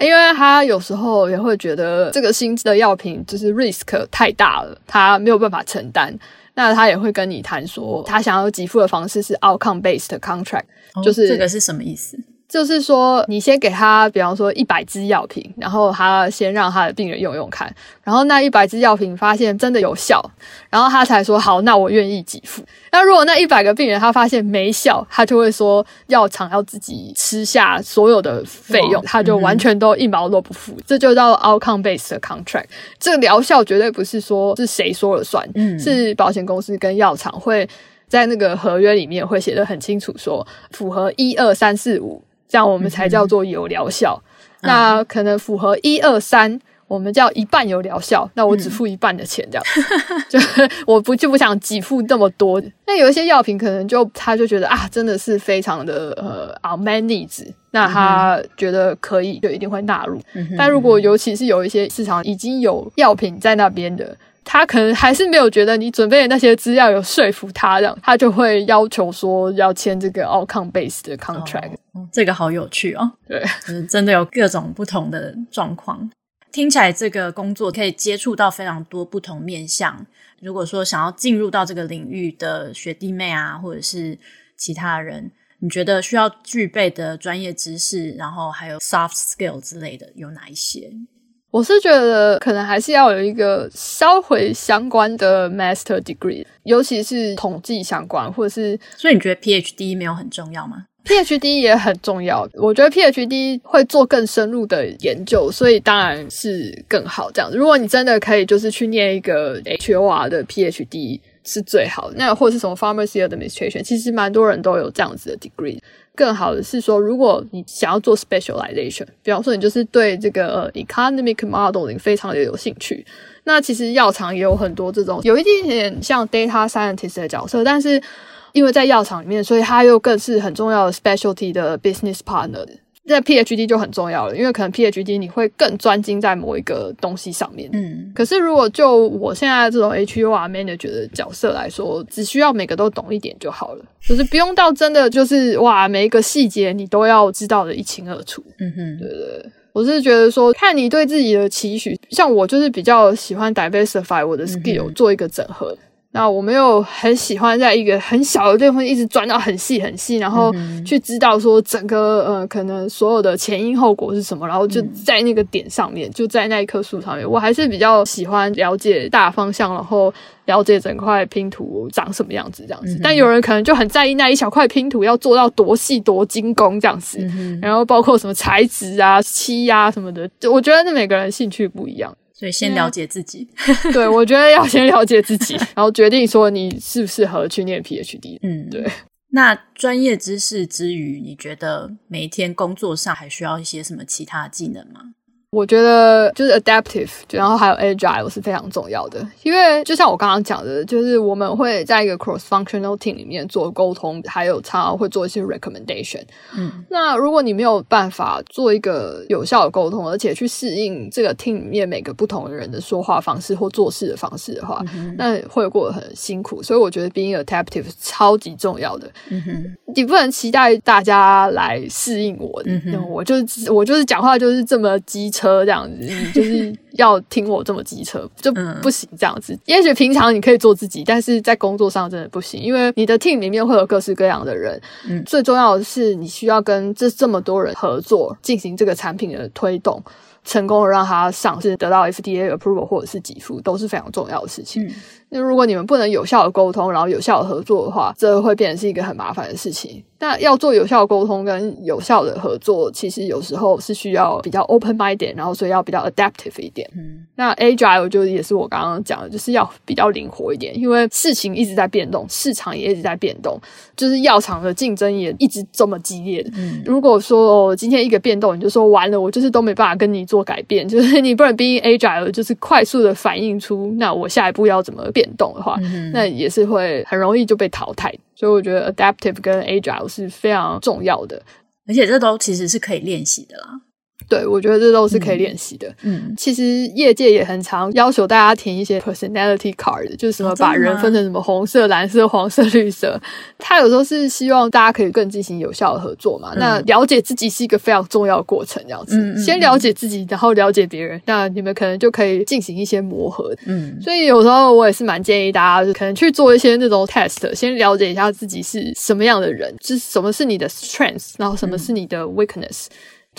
因为他有时候也会觉得这个新的药品就是 risk 太大了，他没有办法承担。那他也会跟你谈说，他想要给付的方式是 outcome based contract，哦，就是这个是什么意思？就是说，你先给他，比方说一百支药品，然后他先让他的病人用用看，然后那一百支药品发现真的有效，然后他才说好，那我愿意给付。那如果那一百个病人他发现没效，他就会说药厂要自己吃下所有的费用，他就完全都一毛都不付。嗯、这就叫 outcome based contract。这个疗效绝对不是说是谁说了算，嗯，是保险公司跟药厂会在那个合约里面会写得很清楚，说符合一二三四五。这样我们才叫做有疗效。嗯、那可能符合一二三，我们叫一半有疗效。那我只付一半的钱，这样，嗯、就我不就不想给付那么多。那有一些药品可能就他就觉得啊，真的是非常的呃 unmet needs，那他觉得可以就一定会纳入。嗯、但如果尤其是有一些市场已经有药品在那边的。他可能还是没有觉得你准备的那些资料有说服他，这样他就会要求说要签这个 outcome based 的 contract。哦，这个好有趣哦。对，真的有各种不同的状况。听起来这个工作可以接触到非常多不同面向。如果说想要进入到这个领域的学弟妹啊，或者是其他人，你觉得需要具备的专业知识，然后还有 soft skill 之类的有哪一些？我是觉得可能还是要有一个稍微相关的 master degree，尤其是统计相关，或者是。所以你觉得 PhD 没有很重要吗？PhD 也很重要，我觉得 PhD 会做更深入的研究，所以当然是更好这样。如果你真的可以就是去念一个 HOR 的 PhD 是最好的，那或者是什么 Pharmacy Administration，其实蛮多人都有这样子的 degree。更好的是说，如果你想要做 specialization，比方说你就是对这个 economic modeling 非常的有兴趣，那其实药厂也有很多这种有一点点像 data scientist 的角色，但是因为在药厂里面，所以它又更是很重要的 specialty 的 business partner。在 PhD 就很重要了，因为可能 PhD 你会更专精在某一个东西上面。嗯，可是如果就我现在这种 HUR manager 的角色来说，只需要每个都懂一点就好了，就是不用到真的就是哇，每一个细节你都要知道的一清二楚。嗯哼，对对对，我是觉得说，看你对自己的期许，像我就是比较喜欢 diversify 我的 skill，做一个整合。那我没有很喜欢在一个很小的地方一直钻到很细很细，然后去知道说整个呃可能所有的前因后果是什么，然后就在那个点上面，就在那一棵树上面。我还是比较喜欢了解大方向，然后了解整块拼图长什么样子这样子。但有人可能就很在意那一小块拼图要做到多细多精工这样子，然后包括什么材质啊、漆啊什么的，就我觉得那每个人兴趣不一样。所以先了解自己，对，我觉得要先了解自己，然后决定说你适不适合去念 PhD。嗯，对。那专业知识之余，你觉得每一天工作上还需要一些什么其他技能吗？我觉得就是 adaptive，然后还有 agile 是非常重要的，因为就像我刚刚讲的，就是我们会在一个 cross functional team 里面做沟通，还有常常会做一些 recommendation。嗯，那如果你没有办法做一个有效的沟通，而且去适应这个 team 里面每个不同的人的说话方式或做事的方式的话，嗯、那会过得很辛苦。所以我觉得 being adaptive 是超级重要的。嗯哼，你不能期待大家来适应我，嗯哼，我就是我就是讲话就是这么机。车这样子，你 就是要听我这么机车 就不行。这样子，也许平常你可以做自己，但是在工作上真的不行，因为你的 team 里面会有各式各样的人。嗯，最重要的是你需要跟这这么多人合作，进行这个产品的推动，成功的让它上市，得到 FDA approval 或者是给付，都是非常重要的事情。嗯那如果你们不能有效的沟通，然后有效的合作的话，这会变成是一个很麻烦的事情。那要做有效的沟通跟有效的合作，其实有时候是需要比较 open minded，然后所以要比较 adaptive 一点。嗯，那 agile 就也是我刚刚讲的，就是要比较灵活一点，因为事情一直在变动，市场也一直在变动，就是药厂的竞争也一直这么激烈的。嗯，如果说哦今天一个变动，你就说完了，我就是都没办法跟你做改变，就是你不能 being agile，就是快速的反映出那我下一步要怎么变动的话，嗯、那也是会很容易就被淘汰。所以我觉得 adaptive 跟 agile 是非常重要的，而且这都其实是可以练习的啦。对，我觉得这都是可以练习的。嗯，其实业界也很常要求大家填一些 personality card，就是什么把人分成什么红色、蓝色、黄色、绿色。他有时候是希望大家可以更进行有效的合作嘛。嗯、那了解自己是一个非常重要的过程，这样子。嗯嗯嗯，先了解自己，然后了解别人，那你们可能就可以进行一些磨合。嗯，所以有时候我也是蛮建议大家，就可能去做一些那种 test，先了解一下自己是什么样的人，就是什么是你的 strength，然后什么是你的 weakness。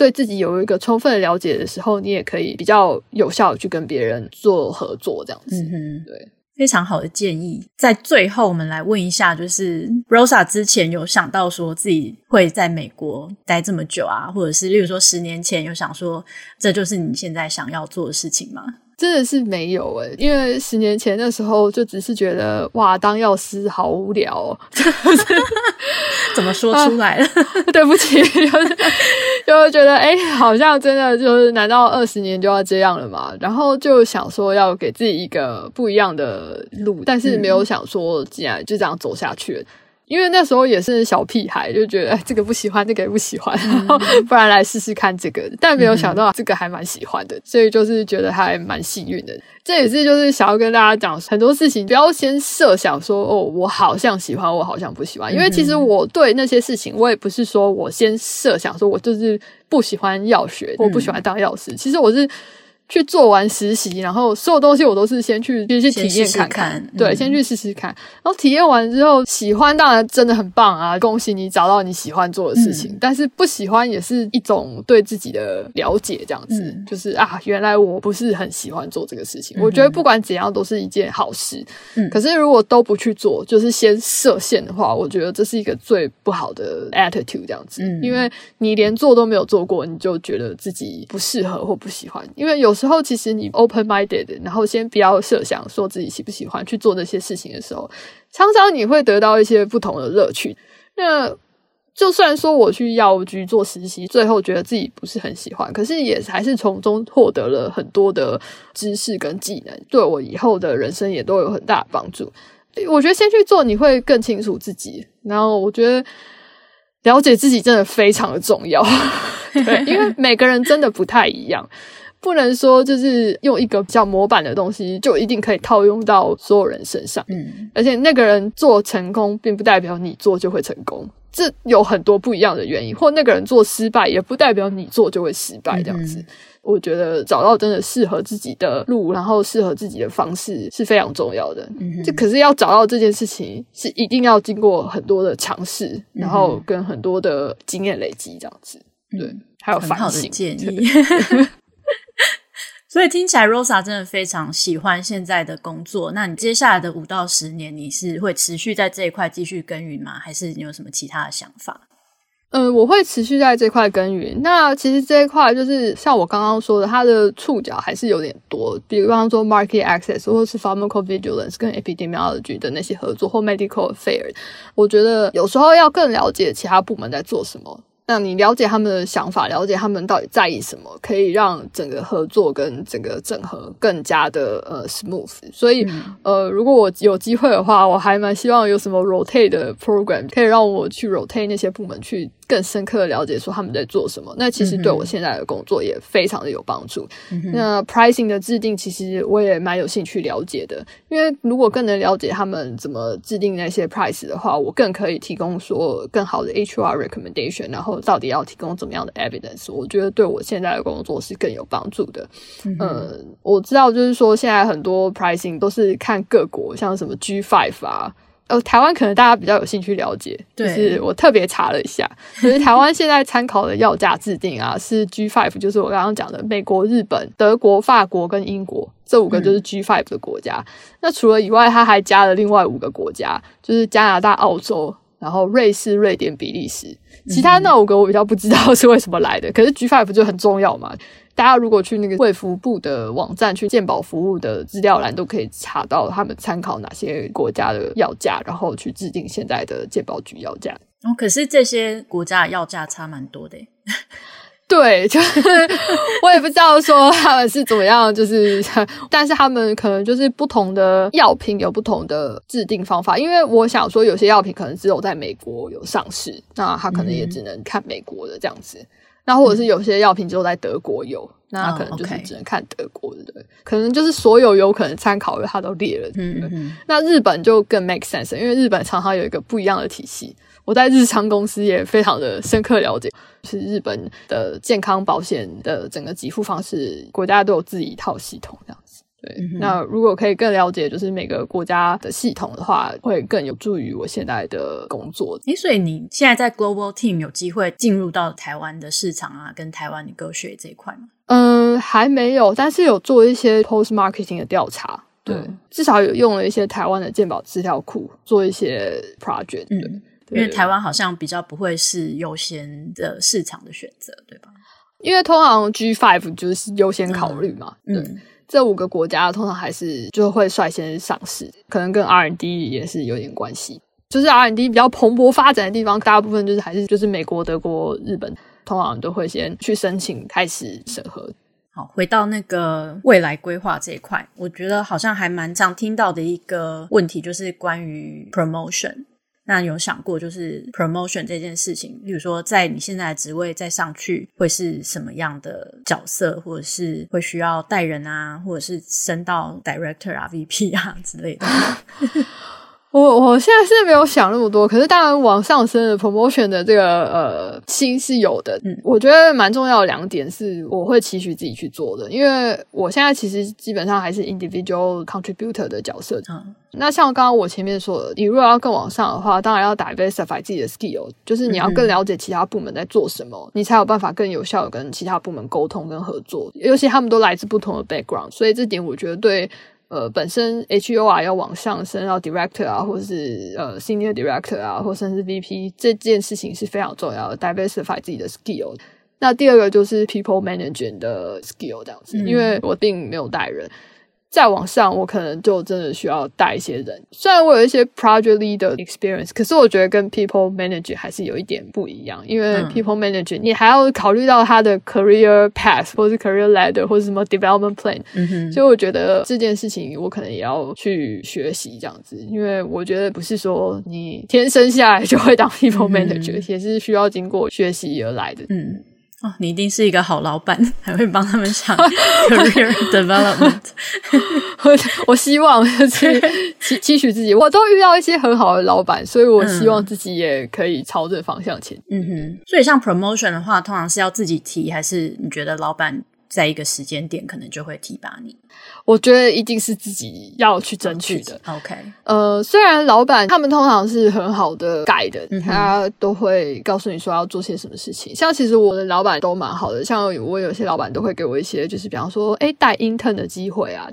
嗯对自己有一个充分的了解的时候，你也可以比较有效的去跟别人做合作，这样子。嗯哼，对，非常好的建议。在最后，我们来问一下，就是 Rosa 之前有想到说自己会在美国待这么久啊，或者是例如说十年前有想说这就是你现在想要做的事情吗？真的是没有诶，因为十年前那时候就只是觉得哇，当药师好无聊哦，怎么说出来了？啊，对不起，就是就觉得哎，好像真的就是，难道二十年就要这样了嘛？然后就想说要给自己一个不一样的路，但是没有想说既然就这样走下去了。因为那时候也是小屁孩，就觉得哎，这个不喜欢，那个也不喜欢，然后 不然来试试看这个。但没有想到这个还蛮喜欢的，所以就是觉得还蛮幸运的。这也是就是想要跟大家讲很多事情，不要先设想说哦，我好像喜欢，我好像不喜欢。因为其实我对那些事情，我也不是说我先设想说我就是不喜欢药学，我不喜欢当药师。其实我是。去做完实习，然后所有东西我都是先去先去体验看看，试试看对，嗯、先去试试看。然后体验完之后喜欢，当然真的很棒啊！恭喜你找到你喜欢做的事情。嗯、但是不喜欢也是一种对自己的了解，这样子、嗯、就是啊，原来我不是很喜欢做这个事情。嗯、我觉得不管怎样都是一件好事。嗯，可是如果都不去做，就是先设限的话，我觉得这是一个最不好的 attitude，这样子。嗯，因为你连做都没有做过，你就觉得自己不适合或不喜欢，因为有。时候其实你 open minded，然后先不要设想说自己喜不喜欢去做那些事情的时候，常常你会得到一些不同的乐趣。那就算说我去药局做实习，最后觉得自己不是很喜欢，可是也还是从中获得了很多的知识跟技能，对我以后的人生也都有很大的帮助。我觉得先去做，你会更清楚自己。然后我觉得了解自己真的非常的重要。对，因为每个人真的不太一样，不能说就是用一个比较模板的东西就一定可以套用到所有人身上。嗯，而且那个人做成功，并不代表你做就会成功。这有很多不一样的原因，或那个人做失败，也不代表你做就会失败。这样子，嗯、我觉得找到真的适合自己的路，然后适合自己的方式是非常重要的。嗯，就可是要找到这件事情，是一定要经过很多的尝试，嗯、然后跟很多的经验累积，这样子。对，嗯、还有反省。很好的建议。所以听起来，Rosa 真的非常喜欢现在的工作。那你接下来的五到十年，你是会持续在这一块继续耕耘吗？还是你有什么其他的想法？嗯、我会持续在这块耕耘。那其实这一块就是像我刚刚说的，它的触角还是有点多。比方说，market access 或是 pharmacovigilance 跟 epidemiology 的那些合作，或 medical affairs，我觉得有时候要更了解其他部门在做什么。那你了解他们的想法，了解他们到底在意什么，可以让整个合作跟整个整合更加的呃 smooth。所以、嗯、呃，如果我有机会的话，我还蛮希望有什么 rotate 的 program，可以让我去 rotate 那些部门去。更深刻的了解说他们在做什么，那其实对我现在的工作也非常的有帮助。嗯、那 pricing 的制定，其实我也蛮有兴趣了解的，因为如果更能了解他们怎么制定那些 price 的话，我更可以提供说更好的 HR recommendation，然后到底要提供怎么样的 evidence，我觉得对我现在的工作是更有帮助的。嗯、呃，我知道就是说现在很多 pricing 都是看各国，像什么 G five 啊。呃，台湾可能大家比较有兴趣了解，对就是我特别查了一下，就是台湾现在参考的药价制定啊，是 G five，就是我刚刚讲的美国、日本、德国、法国跟英国这五个就是 G five 的国家。嗯、那除了以外，它还加了另外五个国家，就是加拿大、澳洲，然后瑞士、瑞典、比利时。其他那五个我比较不知道是为什么来的，可是 G five 就很重要嘛。大家如果去那个卫福部的网站，去健保服务的资料栏，都可以查到他们参考哪些国家的药价，然后去制定现在的健保局药价。哦，可是这些国家的药价差蛮多的。对，就是我也不知道说他们是怎么样，就是 但是他们可能就是不同的药品有不同的制定方法，因为我想说有些药品可能只有在美国有上市，那他可能也只能看美国的这样子。那或者是有些药品只有在德国有，嗯、那可能就是只能看德国的，对，可能就是所有有可能参考的它都列了，对。嗯嗯，那日本就更 make sense，因为日本常常有一个不一样的体系。我在日昌公司也非常的深刻了解，是日本的健康保险的整个给付方式，国家都有自己一套系统这样子。对，嗯、那如果可以更了解，就是每个国家的系统的话，会更有助于我现在的工作。诶，所以你现在在 Global Team 有机会进入到台湾的市场啊，跟台湾 negotiate 这一块吗？嗯，还没有，但是有做一些 post marketing 的调查。对，嗯、至少有用了一些台湾的健保资料库做一些 project。嗯，因为台湾好像比较不会是优先的市场的选择，对吧？因为通常 G five 就是优先考虑嘛。嗯。对嗯这五个国家通常还是就会率先上市，可能跟 R&D 也是有点关系。就是 R&D 比较蓬勃发展的地方，大部分就是还是就是美国、德国、日本，通常都会先去申请开始审核。好，回到那个未来规划这一块，我觉得好像还蛮常听到的一个问题，就是关于 promotion。那有想过，就是 promotion 这件事情，比如说在你现在的职位再上去，会是什么样的角色，或者是会需要带人啊，或者是升到 director 啊、VP 啊之类的。我我现在是没有想那么多，可是当然往上升的 promotion 的这个呃心是有的。嗯，我觉得蛮重要的两点是我会期许自己去做的，因为我现在其实基本上还是 individual contributor 的角色。嗯，那像刚刚我前面说的，你如果要更往上的话，当然要 diversify 自己的 skill，就是你要更了解其他部门在做什么，嗯、你才有办法更有效的跟其他部门沟通跟合作。尤其他们都来自不同的 background，所以这点我觉得对。呃，本身 HEOR 要往上升到 Director 啊，或者是呃 Senior Director 啊，或甚至 VP，这件事情是非常重要的，diversify 自己的 skill。那第二个就是 People Management 的 skill 这样子，嗯、因为我并没有带人。再往上，我可能就真的需要带一些人。虽然我有一些 project leader experience，可是我觉得跟 people manager 还是有一点不一样。因为 people manager，你还要考虑到他的 career path，或是 career ladder，或是什么 development plan。嗯哼。所以我觉得这件事情，我可能也要去学习这样子。因为我觉得不是说你天生下来就会当 people manager，嗯。也是需要经过学习而来的。嗯。哦，你一定是一个好老板，还会帮他们想 career development。我我希望就是 期期许自己，我都遇到一些很好的老板，所以我希望自己也可以朝着方向前。嗯哼，所以像 promotion 的话，通常是要自己提，还是你觉得老板在一个时间点可能就会提拔你？我觉得一定是自己要去争取的。OK，呃，虽然老板他们通常是很好的 guide，嗯、他都会告诉你说要做些什么事情。像其实我的老板都蛮好的，像我有些老板都会给我一些，就是比方说，哎，带 intern 的机会啊。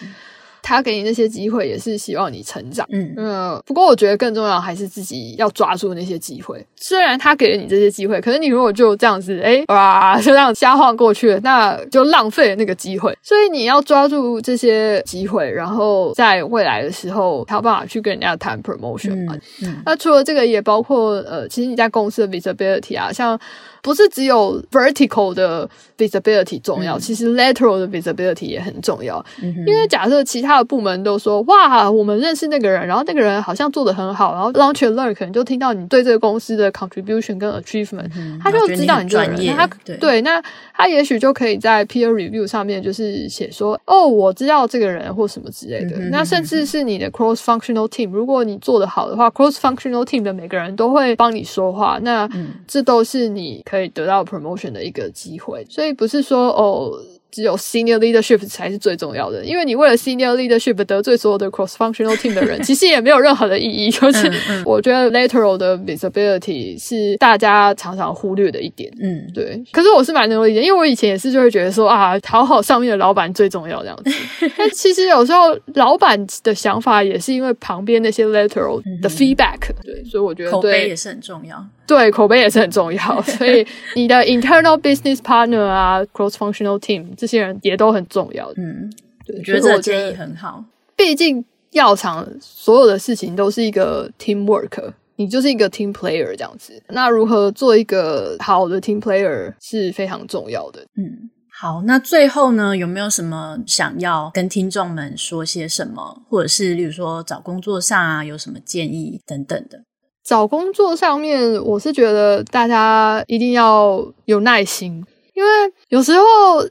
他给你那些机会，也是希望你成长。嗯嗯，不过我觉得更重要还是自己要抓住那些机会。虽然他给了你这些机会，可是你如果就这样子，哎哇，就这样瞎晃过去了，那就浪费了那个机会。所以你要抓住这些机会，然后在未来的时候，才有办法去跟人家谈 promotion 嘛。嗯，嗯，那除了这个，也包括呃，其实你在公司的 visibility 啊，像。不是只有 vertical 的 visibility 重要，嗯、其实 lateral 的 visibility 也很重要。嗯、因为假设其他的部门都说哇，我们认识那个人，然后那个人好像做的很好，然后 launch and learn 可能就听到你对这个公司的 contribution 跟 achievement，、嗯、他就知道你这个人。他对，那他也许就可以在 peer review 上面就是写说哦，我知道这个人或什么之类的。嗯、那甚至是你的 cross functional team，如果你做的好的话，cross functional team 的每个人都会帮你说话，那这都是你可以。得到 promotion 的一个机会，所以不是说哦。只有 senior leadership 才是最重要的，因为你为了 senior leadership 得罪所有的 cross functional team 的人，其实也没有任何的意义。就是我觉得 lateral 的 visibility 是大家常常忽略的一点。嗯，对。可是我是蛮能理解，因为我以前也是就会觉得说啊，讨好上面的老板最重要这样子。但其实有时候老板的想法也是因为旁边那些 lateral 的 feedback。对，所以我觉得口碑也是很重要。对，口碑也是很重要。所以你的 internal business partner 啊，cross functional team。这些人也都很重要，嗯，对，我觉得这个建议很好。毕竟药厂所有的事情都是一个 teamwork，你就是一个 team player 这样子。那如何做一个好的 team player 是非常重要的。嗯，好，那最后呢，有没有什么想要跟听众们说些什么，或者是例如说找工作上啊，有什么建议等等的？找工作上面，我是觉得大家一定要有耐心。因为有时候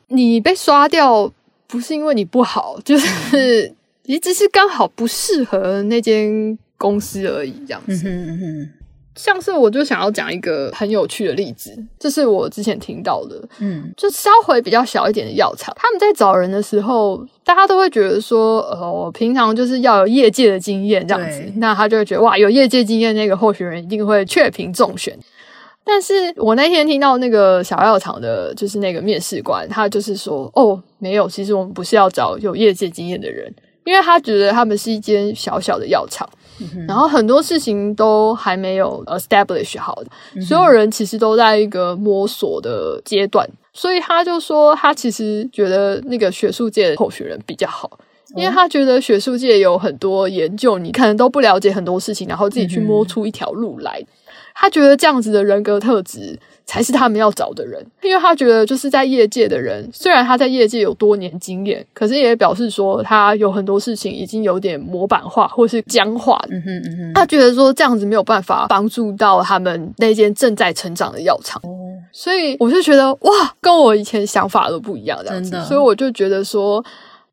你被刷掉，不是因为你不好，就是你只是刚好不适合那间公司而已，这样子。嗯哼嗯哼。像是我就想要讲一个很有趣的例子，这是我之前听到的，嗯，就稍微比较小一点的药厂，他们在找人的时候，大家都会觉得说，呃，我平常就是要有业界的经验这样子，那他就会觉得哇，有业界经验那个候选人一定会确评中选。但是我那天听到那个小药厂的，就是那个面试官，他就是说，哦，没有，其实我们不是要找有业界经验的人，因为他觉得他们是一间小小的药厂，嗯、然后很多事情都还没有 establish 好的，嗯、所有人其实都在一个摸索的阶段，所以他就说，他其实觉得那个学术界的候选人比较好，因为他觉得学术界有很多研究，你可能都不了解很多事情，然后自己去摸出一条路来。嗯他觉得这样子的人格特质才是他们要找的人，因为他觉得就是在业界的人，虽然他在业界有多年经验，可是也表示说他有很多事情已经有点模板化或是僵化。嗯哼嗯哼，他觉得说这样子没有办法帮助到他们那间正在成长的药厂，所以我就觉得哇，跟我以前想法都不一样，这样子，真的。所以我就觉得说。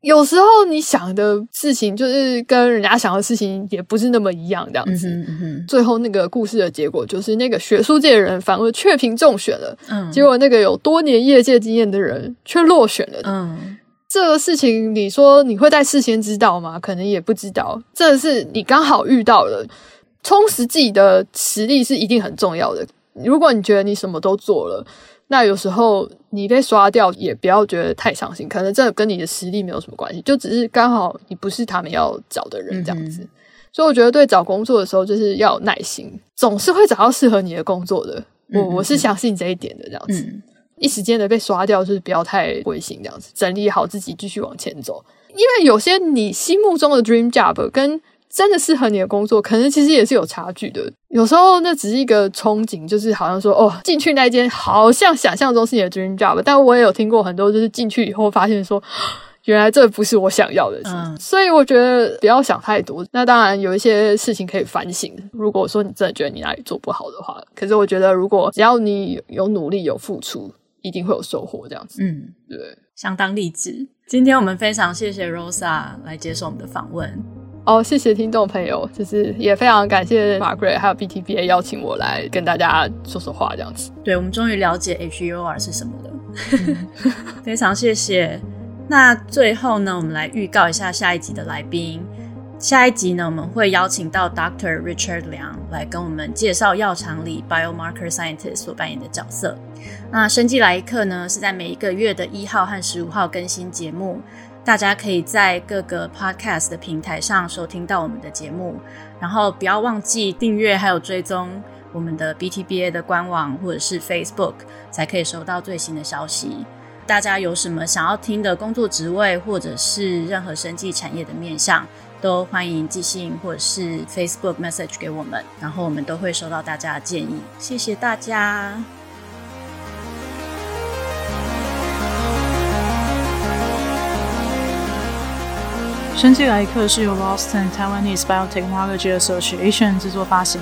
有时候你想的事情就是跟人家想的事情也不是那么一样，这样子。嗯嗯、最后那个故事的结果就是那个学术界的人反而却评中选了，嗯，结果那个有多年业界经验的人却落选了。嗯，这个事情你说你会在事先知道吗？可能也不知道。这是你刚好遇到了，充实自己的实力是一定很重要的。如果你觉得你什么都做了。那有时候你被刷掉，也不要觉得太伤心，可能真的跟你的实力没有什么关系，就只是刚好你不是他们要找的人这样子。嗯、所以我觉得对找工作的时候，就是要有耐心，总是会找到适合你的工作的。我我是相信这一点的，这样子。嗯、一时间的被刷掉，就是不要太灰心，这样子整理好自己，继续往前走。因为有些你心目中的 dream job 跟真的适合你的工作，可能其实也是有差距的。有时候那只是一个憧憬，就是好像说哦，进去那间好像想象中是你的 dream job，但我也有听过很多，就是进去以后发现说，原来这不是我想要的事。嗯、所以我觉得不要想太多。那当然有一些事情可以反省。如果说你真的觉得你哪里做不好的话，可是我觉得如果只要你有努力有付出，一定会有收获。这样子，嗯，对，相当励志。今天我们非常谢谢 Rosa 来接受我们的访问。哦，谢谢听众朋友，就是也非常感谢 Margaret 还有 BTBA 邀请我来跟大家说说话，这样子。对，我们终于了解 HEOR 是什么了，非常谢谢。那最后呢，我们来预告一下下一集的来宾。下一集呢，我们会邀请到 Dr. Richard 梁来跟我们介绍药厂里 Biomarker Scientist 所扮演的角色。那生技来一课呢，是在每一个月的一号和十五号更新节目。大家可以在各个 podcast 的平台上收听到我们的节目，然后不要忘记订阅还有追踪我们的 BTBA 的官网或者是 Facebook，才可以收到最新的消息。大家有什么想要听的工作职位，或者是任何生技产业的面向，都欢迎寄信或者是 Facebook message 给我们，然后我们都会收到大家的建议。谢谢大家。生技来客是由 Boston Taiwanese Biotechnology Association 制作发行，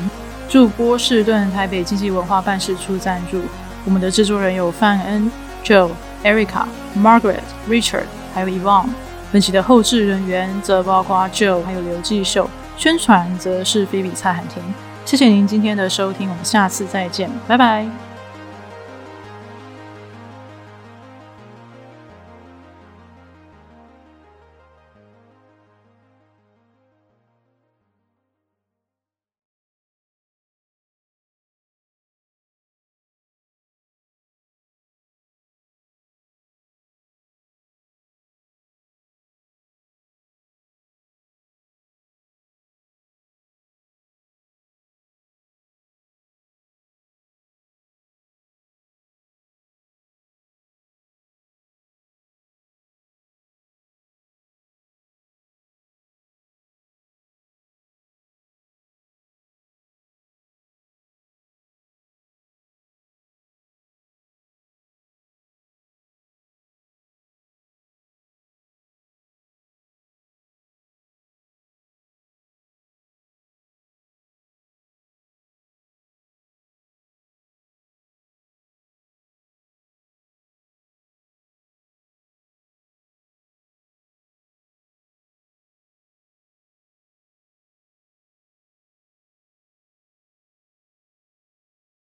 驻波士顿台北经济文化办事处赞助。我们的制作人有范恩、Joe、Erica、Margaret、Richard，还有 y v o n。本期的后制人员则包括 Joe 还有刘继秀，宣传则是菲比蔡汉婷。谢谢您今天的收听，我们下次再见，拜拜。